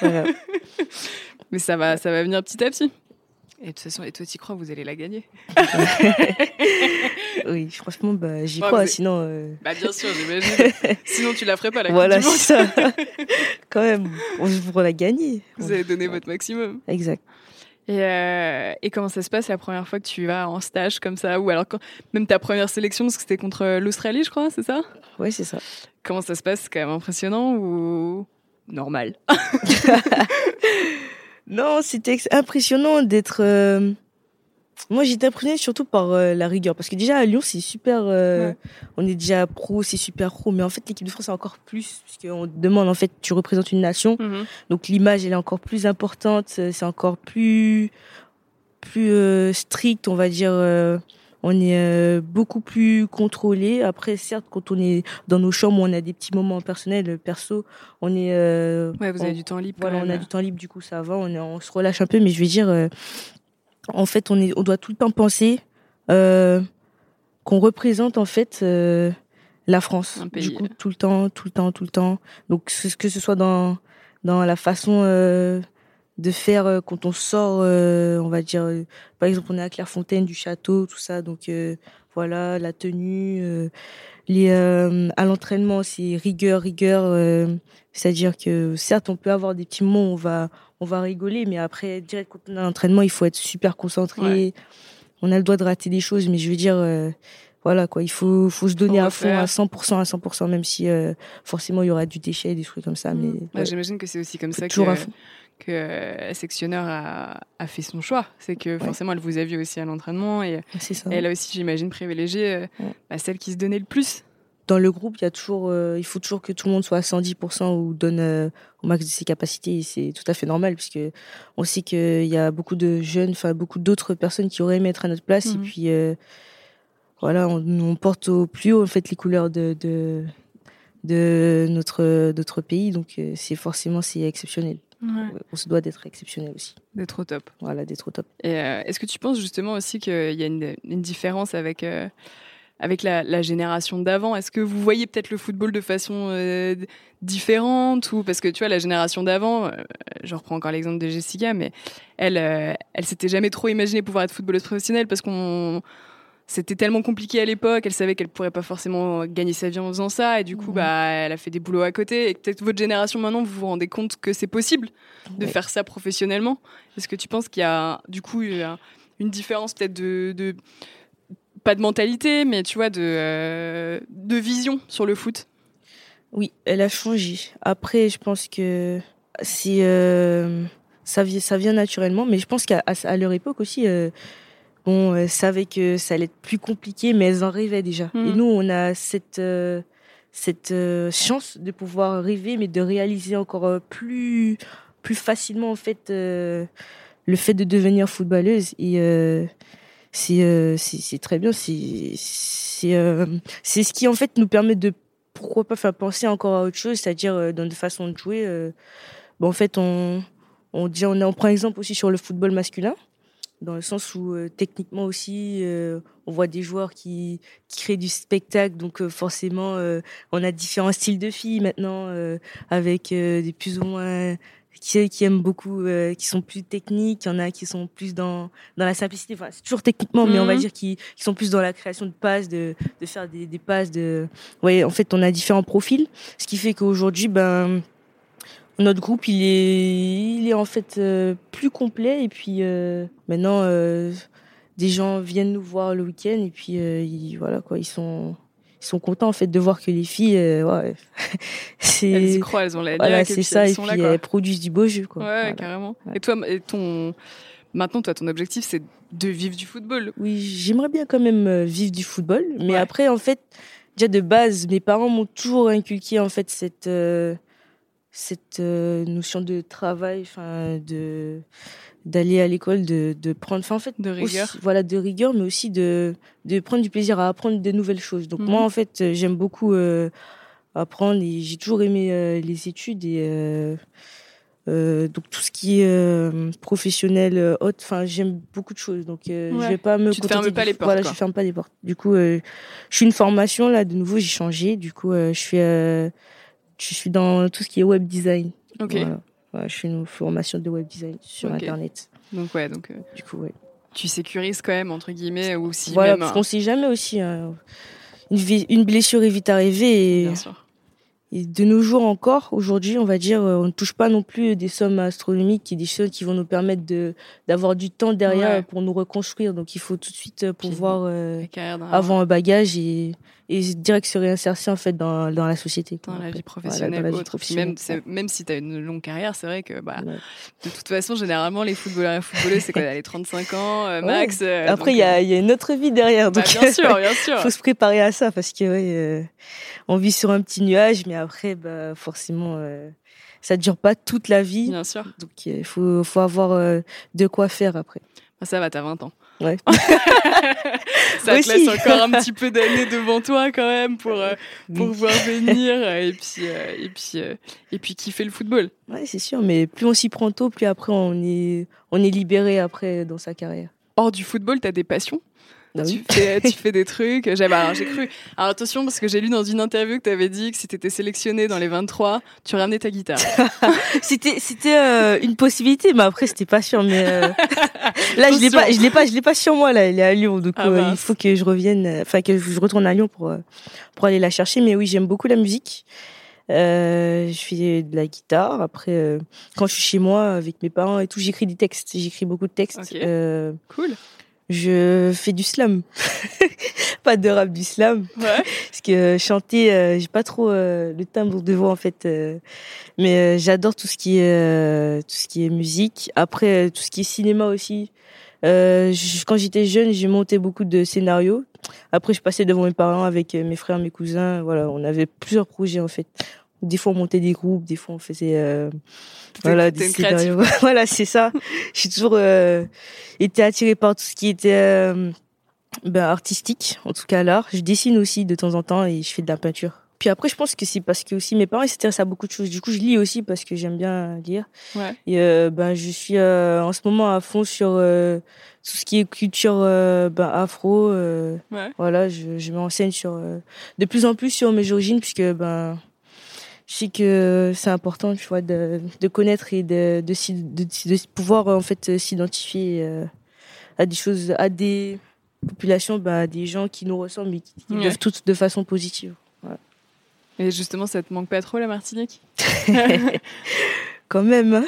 tu vois. Mais ça va, ça va venir petit à petit. Et de toute façon, et toi, tu crois, vous allez la gagner Oui, franchement, bah, j'y crois. Sinon. Euh... Bah, bien sûr, j'imagine. sinon, tu la ferais pas la Voilà, ça. Quand même, on va la gagner. Vous avez donné votre maximum. Exact. Et, euh, et, comment ça se passe la première fois que tu vas en stage comme ça? Ou alors quand, même ta première sélection, parce que c'était contre l'Australie, je crois, c'est ça? Oui, c'est ça. Comment ça se passe? C'est quand même impressionnant ou normal? Non, c'était impressionnant d'être. Euh, moi, j'étais impressionnée surtout par euh, la rigueur. Parce que déjà, à Lyon, c'est super. Euh, on est déjà pro, c'est super pro. Mais en fait, l'équipe de France, c'est encore plus. Puisqu'on demande, en fait, tu représentes une nation. Mhm. Donc, l'image, elle est encore plus importante. C'est encore plus. plus strict, on va dire. On est beaucoup plus contrôlé. Après, certes, quand on est dans nos chambres, on a des petits moments personnels, perso, on est. ouais, vous avez du temps libre. Voilà, on a du temps libre, du coup, ça va. On, est, on se relâche un peu, mais je vais dire en fait, on, est, on doit tout le temps penser euh, qu'on représente en fait euh, la France. Du coup, tout le temps, tout le temps, tout le temps. Donc, que ce soit dans dans la façon euh, de faire quand on sort, on va dire, par exemple, on est à Clairefontaine du château, tout ça. Donc voilà, la tenue, les à l'entraînement, c'est rigueur, rigueur. C'est-à-dire que certes, on peut avoir des petits moments où on va on va rigoler, mais après, direct quand on a l'entraînement, il faut être super concentré. On a le droit de rater des choses, mais je veux dire, euh, voilà quoi, il faut, faut se donner à fond, à 100%, à 100%, même si euh, forcément il y aura du déchet, des trucs comme ça. Mais mmh. J'imagine que c'est aussi comme ça que, que euh, sectionneur a, a, fait son choix. C'est que forcément, elle vous a vu aussi à l'entraînement et, elle a aussi, j'imagine, privilégié bah, celle qui se donnait le plus dans le groupe, il y a toujours, euh, il faut toujours que tout le monde soit à 110% ou donne euh, au max de ses capacités. c'est tout à fait normal puisque on sait qu'il y a beaucoup de jeunes, enfin beaucoup d'autres personnes qui auraient aimé être à notre place. Et mhm. puis euh, voilà, on, porte au plus haut en fait les couleurs de, de, de notre, notre pays. Donc c'est forcément c'est exceptionnel. On se doit d'être exceptionnel aussi. D'être au top. Voilà, d'être au top. Et est-ce que tu penses justement aussi qu'il y a une, une différence avec avec la, génération d'avant? Est-ce que vous voyez peut-être le football de façon euh, différente ou parce que tu vois la génération d'avant, euh, je reprends encore l'exemple de Jessica, mais elle, euh, elle s'était jamais trop imaginée pouvoir être footballeuse professionnelle parce qu'on c'était tellement compliqué à l'époque, elle savait qu'elle pourrait pas forcément gagner sa vie en faisant ça, et du coup, bah, elle a fait des boulots à côté. Et peut-être votre génération maintenant, vous vous rendez compte que c'est possible de faire ça professionnellement. Est-ce que tu penses qu'il y a du coup une différence peut-être de pas de mentalité, mais tu vois, de, euh, de vision sur le foot? Oui, elle a changé. Après, je pense que c'est euh, ça, vient, ça vient naturellement, mais je pense qu'à leur époque aussi, euh, bon, elles savaient que ça allait être plus compliqué, mais elles en rêvaient déjà. Et hmm. nous, on a cette cette chance de pouvoir rêver, mais de réaliser encore plus plus facilement en fait le fait de devenir footballeuse et euh, c'est très bien. C'est euh, ce qui en fait nous permet de pourquoi pas faire penser encore à autre chose, c'est-à-dire euh, dans des façons de jouer. bon, en fait, on on dit on, on prend exemple aussi sur le football masculin dans le sens où techniquement aussi on voit des joueurs qui, qui créent du spectacle. Donc forcément on a différents styles de filles maintenant avec des plus ou moins qui, qui aiment beaucoup, euh, qui sont plus techniques, il y en a qui sont plus dans, dans la simplicité, enfin, c'est toujours techniquement, mais on va mhm. dire qui, qui sont plus dans la création de passes, de, de faire des, des passes, de, ouais, en fait, on a différents profils, ce qui fait qu'aujourd'hui, ben, notre groupe, il est, il est en fait euh, plus complet, et puis euh, maintenant, des gens viennent nous voir le week-end, et puis ils, voilà, quoi, ils sont, ils sont contents en fait de voir que les filles euh, ouais, c'est elles y croient elles ont la voilà c'est ça et puis elles produisent du beau jus quoi. Ouais carrément. Et toi et ton maintenant, toi, ton objectif, c'est de vivre du football. Oui, j'aimerais bien quand même euh, vivre du football, mais Ouais. après, en fait, déjà de base, mes parents m'ont toujours inculqué en fait cette euh, cette euh, notion de travail, enfin de d'aller à l'école, de, de prendre, enfin en fait, De rigueur. aussi- voilà, de rigueur, mais aussi de de prendre du plaisir à apprendre de nouvelles choses. Donc Mhm. moi, en fait, j'aime beaucoup euh, apprendre et j'ai toujours aimé euh, les études et euh, donc tout ce qui est professionnel, haute, enfin j'aime beaucoup de choses. Donc Ouais. je vais pas me Tu fermes pas les portes, Voilà, quoi. je ferme pas les portes. Du coup, je suis une formation là. De nouveau, j'ai changé. Du coup, je suis euh, je suis dans tout ce qui est web design. Ok. Voilà. Ouais, je fais une formation de web design sur internet. Donc, ouais, donc, euh, Du coup, ouais. tu sécurises quand même, entre guillemets, ou si voilà, même. parce qu'on sait jamais aussi. hein. Une, une blessure est vite arrivée et, Bien sûr. Et de nos jours encore, aujourd'hui, on va dire, euh, on ne touche pas non plus des sommes astronomiques et des choses qui vont nous permettre de d'avoir du temps derrière Ouais. pour nous reconstruire. Donc, il faut tout de suite euh, pouvoir euh, avoir un bagage et, et direct se réinsérer en fait dans, dans la société. quoi, dans la en fait. vie Voilà, professionnelle dans la vie même, professionnelle, c'est- même si tu as une longue carrière, c'est vrai que bah, ouais. de toute façon, généralement, les footballeurs et footballeuses, c'est quoi Les 35 ans, euh, Ouais. max. euh, Après, il y, a, y a une autre vie derrière. bah, Donc, bien sûr, bien sûr. faut se préparer à ça parce que on vit sur un petit nuage, mais après, bah, forcément, euh, ça dure pas toute la vie. Bien sûr. Donc, euh, il faut, faut avoir euh, de quoi faire après. Ah, ça va, t'as 20 ans. Ouais. Ça te laisse encore un petit peu d'années devant toi quand même pour, euh, pour Oui. pouvoir venir et puis, et, puis, et puis kiffer le football. Ouais, c'est sûr, mais plus on s'y prend tôt, plus après on est, on est libéré après dans sa carrière. Hors du football, t'as des passions? Ah oui. tu, fais, tu fais des trucs. J'ai alors, j'ai cru. Alors attention, parce que j'ai lu dans une interview que tu avais dit que si tu étais sélectionné dans les 23, tu ramenais ta guitare. C'était, c'était euh, une possibilité, mais après c'était pas sûr. Mais euh, là, je l'ai pas, je l'ai pas, je l'ai pas sur moi là. Elle est à Lyon, donc Ah, euh, il faut que je revienne, euh, enfin que je retourne à Lyon pour euh, pour aller la chercher. Mais oui, j'aime beaucoup la musique. Euh, je fais de la guitare. Après, euh, quand je suis chez moi avec mes parents et tout, j'écris des textes. J'écris beaucoup de textes. Ok. Euh, Cool. Je fais du slam, pas de rap, du slam. Ouais. Parce que chanter, euh, j'ai pas trop euh, le timbre de voix en fait. euh, mais euh, j'adore tout ce qui est euh, tout ce qui est musique. Après, euh, tout ce qui est cinéma aussi. Euh, je- quand j'étais jeune, j'ai monté beaucoup de scénarios. Après, je passais devant mes parents avec euh, mes frères, mes cousins. Voilà, on avait plusieurs projets en fait. Des fois, on montait des groupes, des fois, on faisait euh, voilà des scénarios. voilà, c'est ça. J'ai toujours euh, été attirée par tout ce qui était euh, ben, artistique, en tout cas l'art. Je dessine aussi de temps en temps et je fais de la peinture. Puis après, je pense que c'est parce que aussi mes parents ils s'intéressent à beaucoup de choses. Du coup, je lis aussi parce que j'aime bien lire. Ouais. Et euh, ben, je suis euh, en ce moment à fond sur euh, tout ce qui est culture euh, ben, afro. euh, Ouais. Voilà, je, je m'enseigne sur euh, de plus en plus sur mes origines puisque ben je sais que c'est important, tu vois, de, de connaître et de, de, pouvoir en fait s'identifier euh, à des choses, à des populations, ben, à des gens qui nous ressemblent et qui, qui Ouais. vivent toutes de façon positive. Et justement, ça te manque pas trop la Martinique? Quand même, hein.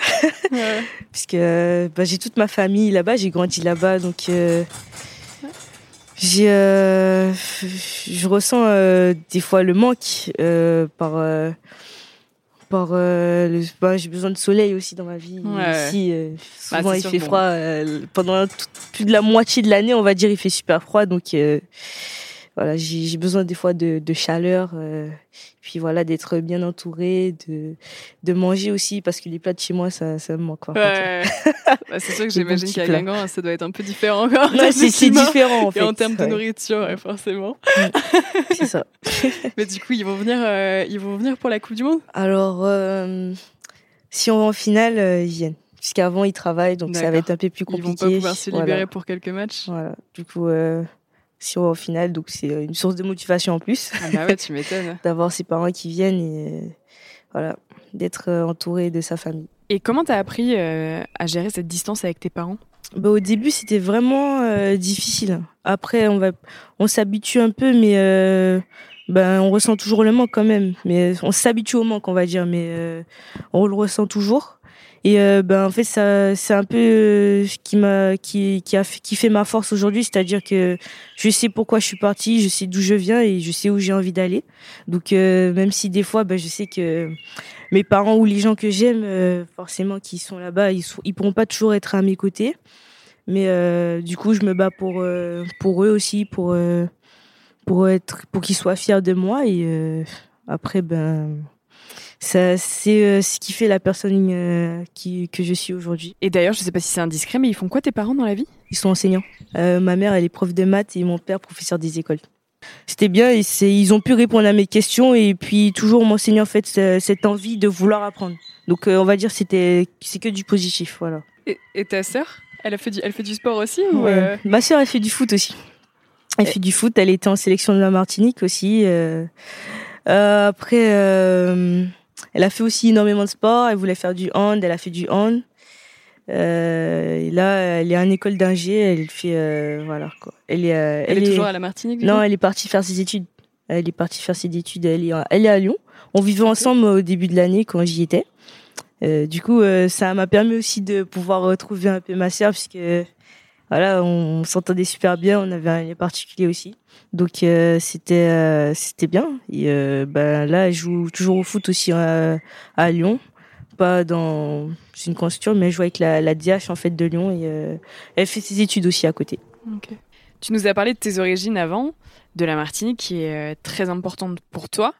Ouais. puisque euh, bah, j'ai toute ma famille là-bas, j'ai grandi là-bas, donc euh, j'ai, euh, je ressens euh, des fois le manque euh, par, euh, par euh, le, bah, j'ai besoin de soleil aussi dans ma vie. Ouais. Ici, euh, Bah, souvent il fait bon. froid pendant tout- plus de la moitié de l'année, on va dire, il fait super froid, donc euh, voilà, j'ai, besoin des fois de, de chaleur. euh, puis voilà, d'être bien entouré, de, de manger aussi, parce que les plats de chez moi, ça, ça me manque. Ouais. Bah, c'est sûr que j'imagine qu'à. Guingamp, ça doit être un peu différent encore. Ouais, c'est différent en fait. Et en termes de nourriture, forcément. c'est ça. Mais du coup, ils vont venir, euh, ils vont venir pour la Coupe du Monde? Alors, euh, si on va en finale, ils viennent. Puisqu'avant, ils travaillent, donc ça va être un peu plus Ils compliqué. vont pas pouvoir se Voilà. libérer pour quelques matchs? Voilà. Du coup, euh, si en finale, donc c'est euh, une source de motivation en plus Ah bah ouais, tu m'étonnes. d'avoir ses parents qui viennent et voilà, d'être euh, entouré de sa famille. Et comment t'as appris euh, à gérer cette distance avec tes parents? Bah, au début, c'était vraiment euh, difficile. Après, on va, on s'habitue un peu, mais euh, ben, on ressent toujours le manque quand même. Mais on s'habitue au manque, on va dire, mais on le ressent toujours. Et euh, ben, en fait, ça, c'est un peu euh, ce qui m'a, qui, qui a, fait- qui fait ma force aujourd'hui, c'est-à-dire que je sais pourquoi je suis partie, je sais d'où je viens et je sais où j'ai envie d'aller. Donc, euh, même si des fois, ben, je sais que mes parents ou les gens que j'aime, euh, forcément, qui sont là-bas, ils, sont, ils pourront pas toujours être à mes côtés. Mais du coup, je me bats pour, pour eux aussi, pour, pour, être, pour qu'ils soient fiers de moi. Et après, ben, c'est ce qui fait la personne qui, que je suis aujourd'hui. Et d'ailleurs, je sais pas si c'est indiscret, mais ils font quoi tes parents dans la vie? Ils sont enseignants. ma mère, elle est prof de maths et mon père, professeur des écoles c'était bien et ils ont pu répondre à mes questions et puis toujours m'enseigner en fait cette envie de vouloir apprendre. Donc euh, on va dire c'était c'est que du positif voilà. Et, ta sœur, elle a fait du elle fait du sport aussi ou euh? Ma sœur elle fait du foot aussi. Elle fait du foot, elle était en sélection de la Martinique aussi. Euh, après elle a fait aussi énormément de sport, elle voulait faire du hand, elle a fait du hand. Euh, et là, elle est en école d'ingé, elle fait euh, voilà quoi. Elle est, euh, elle, est toujours à la Martinique. non, elle est partie faire ses études. Elle est partie faire ses études. Elle est, elle est à Lyon. On vivait ensemble au début de l'année quand j'y étais. du coup, ça m'a permis aussi de pouvoir retrouver un peu ma sœur puisque voilà, on, s'entendait super bien. On avait un lien particulier aussi. Donc c'était c'était bien. Et ben là, elle joue toujours au foot aussi à Lyon pas dans une construction, mais elle joue avec la, la DH en fait de Lyon et euh, elle fait ses études aussi à côté. Tu nous as parlé de tes origines avant, de la Martinique, qui est euh, très importante pour toi.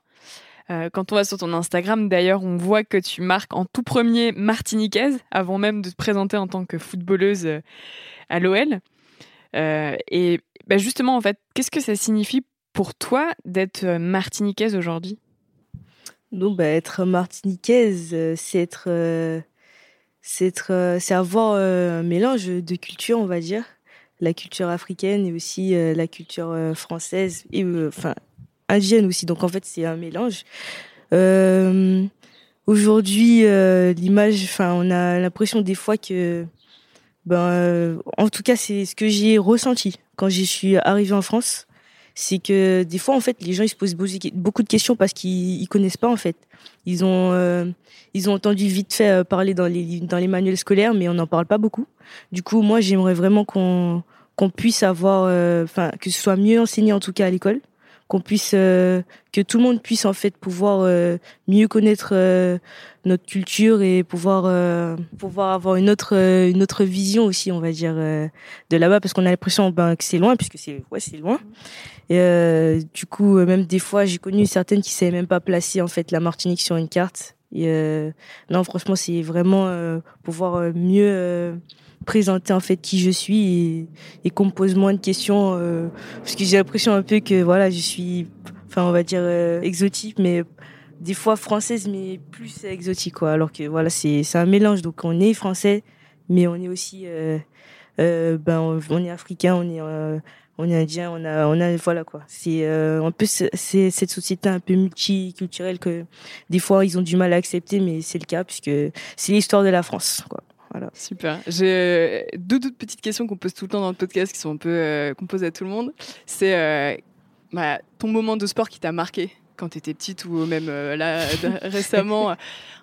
Euh, quand on va sur ton Instagram, d'ailleurs, on voit que tu marques en tout premier martiniquaise, avant même de te présenter en tant que footballeuse à l'OL. et bah, justement, en fait, qu'est-ce que ça signifie pour toi d'être martiniquaise aujourd'hui? Donc, bah, être martiniquaise, euh, c'est être, euh, c'est euh, avoir un mélange de cultures, on va dire, la culture africaine et aussi la culture française et indienne aussi. Donc en fait, c'est un mélange. Aujourd'hui, l'image, enfin, on a l'impression des fois que, ben, en tout cas, c'est ce que j'ai ressenti quand je suis arrivée en France c'est que des fois en fait les gens ils se posent beaucoup de questions parce qu'ils connaissent pas en fait. Ils ont euh, ils ont entendu vite fait euh, parler dans les dans les manuels scolaires mais on n'en parle pas beaucoup. Du coup moi j'aimerais vraiment qu'on qu'on puisse avoir euh, enfin que ce soit mieux enseigné en tout cas à l'école qu'on puisse que tout le monde puisse en fait pouvoir mieux connaître notre culture et pouvoir pouvoir avoir une autre une autre vision aussi on va dire de là-bas parce qu'on a l'impression ben, que c'est loin puisque c'est ouais c'est loin et euh, du coup, euh, même des fois, j'ai connu certaines qui savaient même pas placer en fait la Martinique sur une carte. Et euh, non, franchement, c'est vraiment euh, pouvoir mieux présenter en fait qui je suis et, et qu'on me pose moins de questions parce que j'ai l'impression un peu que voilà, je suis, enfin, on va dire exotique, mais des fois française, mais plus exotique quoi. Alors que voilà, c'est c'est un mélange. Donc on est français, mais on est aussi ben on, est africain, on est on est indien, on a, on a, voilà quoi. C'est euh, un peu c'est cette société un peu multiculturelle que des fois ils ont du mal à accepter, mais c'est le cas puisque c'est l'histoire de la France, quoi. Voilà. Super. J'ai deux, deux petites questions qu'on pose tout le temps dans le podcast qui sont un peu euh, qu'on pose à tout le monde. C'est euh, bah, ton moment de sport qui t'a marqué quand tu étais petite ou même euh, là récemment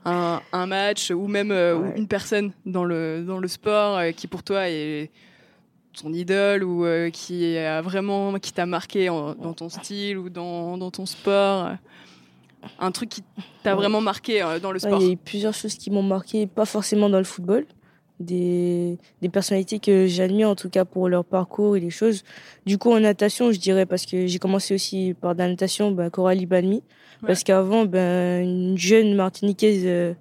un, un, match ou même une personne dans le dans le sport qui pour toi est ton idole ou euh, qui a vraiment qui t'a marqué dans ton style ou dans, dans ton sport euh, un truc qui t'a vraiment marqué euh, dans le sport Il y a eu plusieurs choses qui m'ont marqué, pas forcément dans le football. Des, des personnalités que j'admire en tout cas pour leur parcours et les choses. Du coup en natation, je dirais parce que j'ai commencé aussi par la natation, ben, Coralie Balmy, parce qu'avant ben une jeune martiniquaise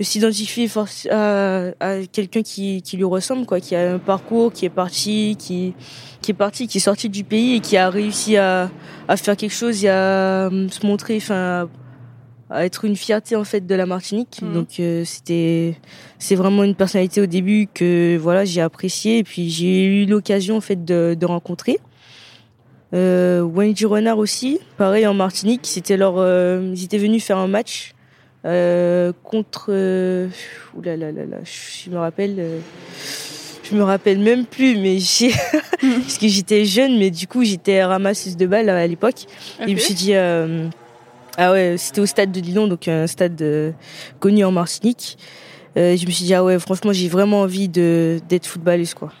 s'identifier à, à quelqu'un qui, qui lui ressemble quoi qui a un parcours qui est parti qui qui est parti qui est sorti du pays et qui a réussi à, à faire quelque chose et à euh, se montrer enfin à être une fierté en fait de la Martinique mmh. donc euh, c'était c'est vraiment une personnalité au début que voilà j'ai apprécié et puis j'ai eu l'occasion en fait de, de rencontrer euh, Wendy Renard aussi pareil en Martinique c'était leur euh, ils étaient venus faire un match euh, contre. Euh, là là là là, je me rappelle. Je me rappelle même plus, mais j'ai. parce que j'étais jeune, mais du coup, j'étais ramasseuse de balles à l'époque. Et je me suis dit. Euh, ah ouais, c'était au stade de Lyon, donc un stade connu en Martinique. je me suis dit, ah ouais, franchement, j'ai vraiment envie de d'être footballeuse, quoi.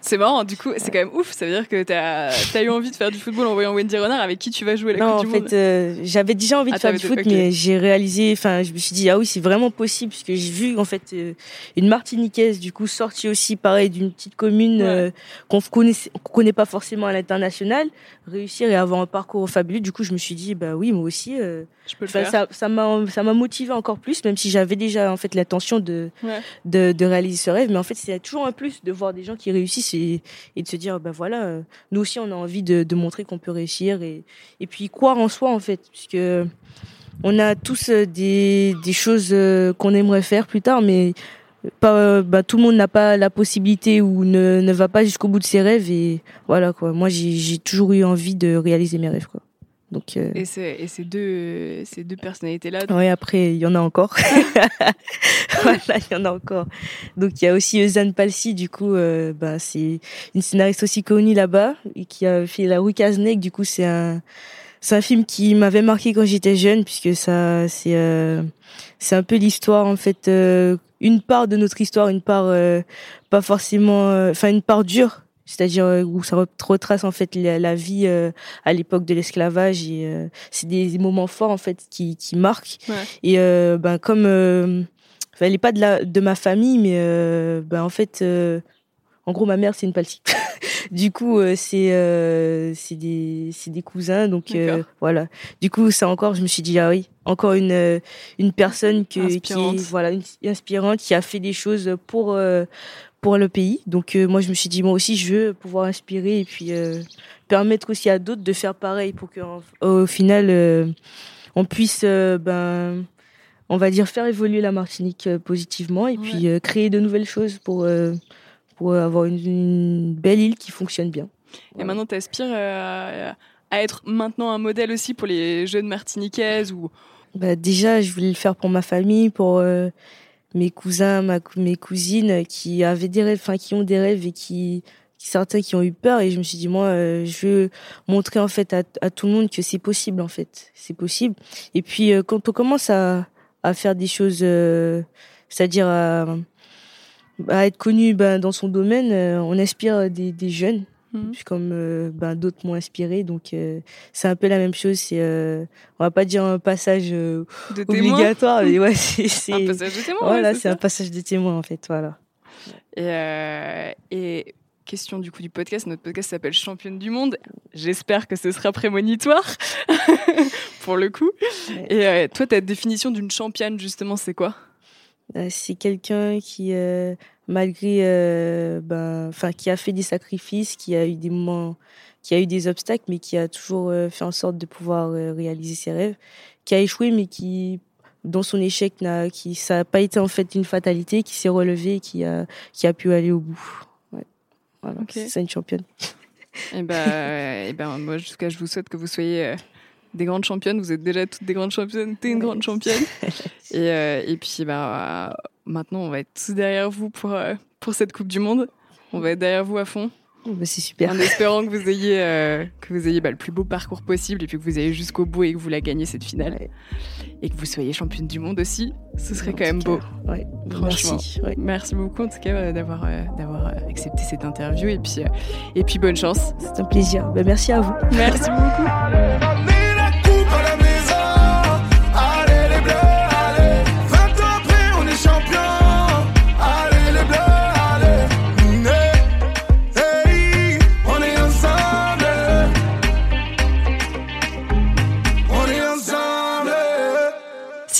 C'est marrant, du coup, c'est quand même ouf. Ça veut dire que t'as as eu envie de faire du football en voyant Wendy Renard avec qui tu vas jouer la Non, Coupe en du fait, Monde. euh, j'avais déjà envie de Ah, faire du foot, mais j'ai réalisé, enfin, je me suis dit, ah oui, c'est vraiment possible, puisque j'ai vu, en fait, euh, une Martiniquaise, du coup, sortie aussi, pareil, d'une petite commune Ouais. euh, qu'on connaissait, qu'on connaît pas forcément à l'international, réussir et avoir un parcours fabuleux. Du coup, je me suis dit, bah oui, moi aussi, euh, Je peux le faire. ça, ça m'a, ça m'a motivé encore plus, même si j'avais déjà, en fait, l'intention de, Ouais. de, de réaliser ce rêve. Mais en fait, c'est toujours un plus de voir des gens qui réussissent et, de se dire, bah voilà, euh, nous aussi, on a envie de, montrer qu'on peut réussir et, puis croire en soi, en fait, puisque on a tous euh, des, des choses euh, qu'on aimerait faire plus tard, mais pas, bah, tout le monde n'a pas la possibilité ou ne, ne va pas jusqu'au bout de ses rêves. Et voilà, quoi. Moi, j'ai toujours eu envie de réaliser mes rêves. Donc, euh, Et, c'est- et ces deux, ces deux personnalités-là, Ouais, après, il y en a encore. voilà, il y en a encore. Donc, il y a aussi Eusanne Palsy, du coup, euh, bah, c'est une scénariste aussi connue là-bas, et qui a fait La Rue Cazenec. Du coup, c'est un, c'est un film qui m'avait marqué quand j'étais jeune, puisque ça, c'est, euh, c'est un peu l'histoire, en fait, euh, une part de notre histoire, une part, euh, pas forcément, euh, enfin, une part dure. C'est-à-dire euh, où ça retrace en fait la, la vie euh, à l'époque de l'esclavage et euh, c'est des moments forts en fait qui, qui marquent. Ouais. et euh, ben comme euh, elle est pas de la de ma famille mais euh, ben en fait euh, en gros ma mère c'est une palsy du coup euh, c'est euh, c'est des c'est des cousins donc euh, voilà. Du coup ça encore je me suis dit ah oui encore une une personne que, qui est voilà une, inspirante qui a fait des choses pour euh, pour le pays donc euh, moi je me suis dit moi aussi je veux pouvoir inspirer et puis euh, permettre aussi à d'autres de faire pareil pour que en- au final euh, on puisse ben on va dire faire évoluer la Martinique positivement et Ouais. puis créer de nouvelles choses pour pour avoir une, une belle île qui fonctionne bien. Et Voilà. maintenant, tu aspires à, à être maintenant un modèle aussi pour les jeunes martiniquaises ou Bah, déjà, je voulais le faire pour ma famille, pour mes cousins, mes cousines qui avaient des rêves, enfin qui ont des rêves et qui, certains qui ont eu peur. Et je me suis dit moi, euh, je veux montrer en fait à, tout le monde que c'est possible en fait, c'est possible. Et puis euh, quand on commence à, faire des choses, euh, c'est-à-dire à, être connu ben, dans son domaine, on inspire des jeunes. Puis comme euh, ben, d'autres m'ont inspiré, donc euh, c'est un peu la même chose. C'est, euh, on va pas dire un passage euh, obligatoire, mais ouais, c'est, Un passage de témoins. voilà, c'est un passage de témoin en fait, voilà. Et, et question du coup du podcast, notre podcast s'appelle Championne du monde. J'espère que ce sera prémonitoire pour le coup. Ouais. Et toi, ta définition d'une championne justement, c'est quoi? C'est quelqu'un qui, euh, malgré, euh, ben, enfin, qui a fait des sacrifices, qui a eu des moments, qui a eu des obstacles, mais qui a toujours euh, fait en sorte de pouvoir euh, réaliser ses rêves, qui a échoué, mais qui, dans son échec, n'a, qui, ça n'a pas été en fait une fatalité, qui s'est relevé, qui a, qui a pu aller au bout. Ouais. Voilà, c'est ça une championne. Et ben, et ben moi, jusqu'à je vous souhaite que vous soyez des grandes championnes. Vous êtes déjà toutes des grandes championnes. T'es une grande championne. Et, euh, et puis, bah, maintenant, on va être tous derrière vous pour, euh, pour cette Coupe du Monde. On va être derrière vous à fond, Ben, c'est super. en espérant que vous ayez, euh, que vous ayez bah, le plus beau parcours possible et puis que vous ayez jusqu'au bout et que vous la gagnez cette finale. Ouais. Et que vous soyez championne du monde aussi. Ce serait En quand même beau. cas, Ouais. Franchement. Merci. Ouais. Merci beaucoup en tout cas euh, d'avoir euh, d'avoir euh, accepté cette interview et puis, euh, et puis bonne chance. C'est un plaisir. Merci à vous. Merci beaucoup.